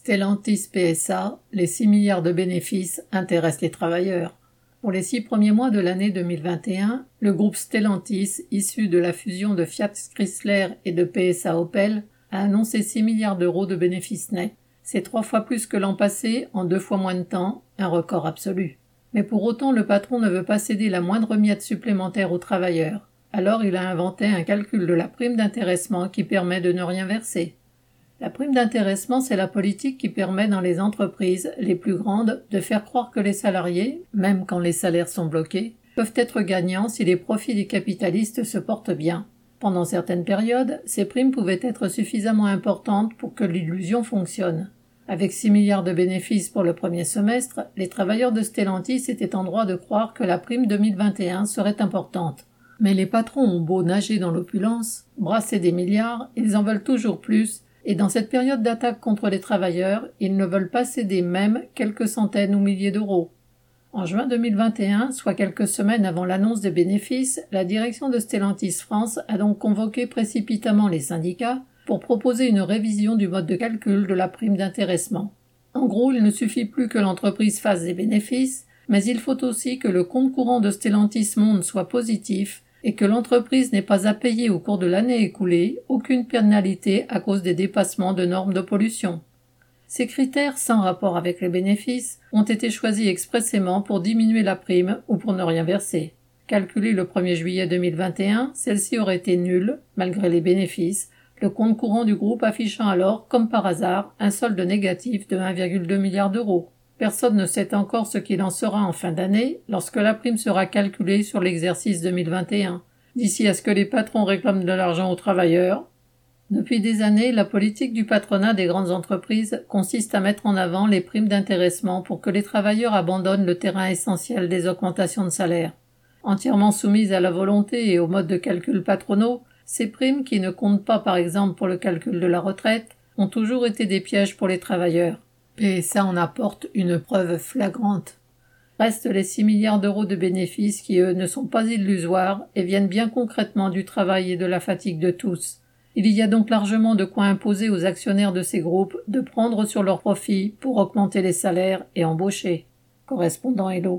Stellantis PSA, les 6 milliards de bénéfices intéressent les travailleurs. Pour les six premiers mois de l'année 2021, le groupe Stellantis, issu de la fusion de Fiat Chrysler et de PSA Opel, a annoncé 6 milliards d'euros de bénéfices nets. C'est trois fois plus que l'an passé, en deux fois moins de temps, un record absolu. Mais pour autant, le patron ne veut pas céder la moindre miette supplémentaire aux travailleurs. Alors il a inventé un calcul de la prime d'intéressement qui permet de ne rien verser. La prime d'intéressement, c'est la politique qui permet dans les entreprises les plus grandes de faire croire que les salariés, même quand les salaires sont bloqués, peuvent être gagnants si les profits des capitalistes se portent bien. Pendant certaines périodes, ces primes pouvaient être suffisamment importantes pour que l'illusion fonctionne. Avec 6 milliards de bénéfices pour le premier semestre, les travailleurs de Stellantis étaient en droit de croire que la prime 2021 serait importante. Mais les patrons ont beau nager dans l'opulence, brasser des milliards, ils en veulent toujours plus et dans cette période d'attaque contre les travailleurs, ils ne veulent pas céder même quelques centaines ou milliers d'euros. En juin 2021, soit quelques semaines avant l'annonce des bénéfices, la direction de Stellantis France a donc convoqué précipitamment les syndicats pour proposer une révision du mode de calcul de la prime d'intéressement. En gros, il ne suffit plus que l'entreprise fasse des bénéfices, mais il faut aussi que le compte courant de Stellantis Monde soit positif et que l'entreprise n'ait pas à payer au cours de l'année écoulée aucune pénalité à cause des dépassements de normes de pollution. Ces critères, sans rapport avec les bénéfices, ont été choisis expressément pour diminuer la prime ou pour ne rien verser. Calculée le 1er juillet 2021, celle-ci aurait été nulle, malgré les bénéfices, le compte courant du groupe affichant alors, comme par hasard, un solde négatif de 1,2 milliard d'euros. Personne ne sait encore ce qu'il en sera en fin d'année, lorsque la prime sera calculée sur l'exercice 2021, d'ici à ce que les patrons réclament de l'argent aux travailleurs. Depuis des années, la politique du patronat des grandes entreprises consiste à mettre en avant les primes d'intéressement pour que les travailleurs abandonnent le terrain essentiel des augmentations de salaire. Entièrement soumises à la volonté et au mode de calcul patronaux, ces primes qui ne comptent pas par exemple pour le calcul de la retraite ont toujours été des pièges pour les travailleurs. Et ça en apporte une preuve flagrante. Restent les 6 milliards d'euros de bénéfices qui, eux, ne sont pas illusoires et viennent bien concrètement du travail et de la fatigue de tous. Il y a donc largement de quoi imposer aux actionnaires de ces groupes de prendre sur leurs profits pour augmenter les salaires et embaucher. Correspondant Hello.